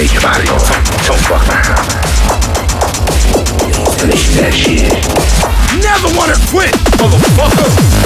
Get. Don't, fuck around. That shit. Never wanna quit, motherfucker.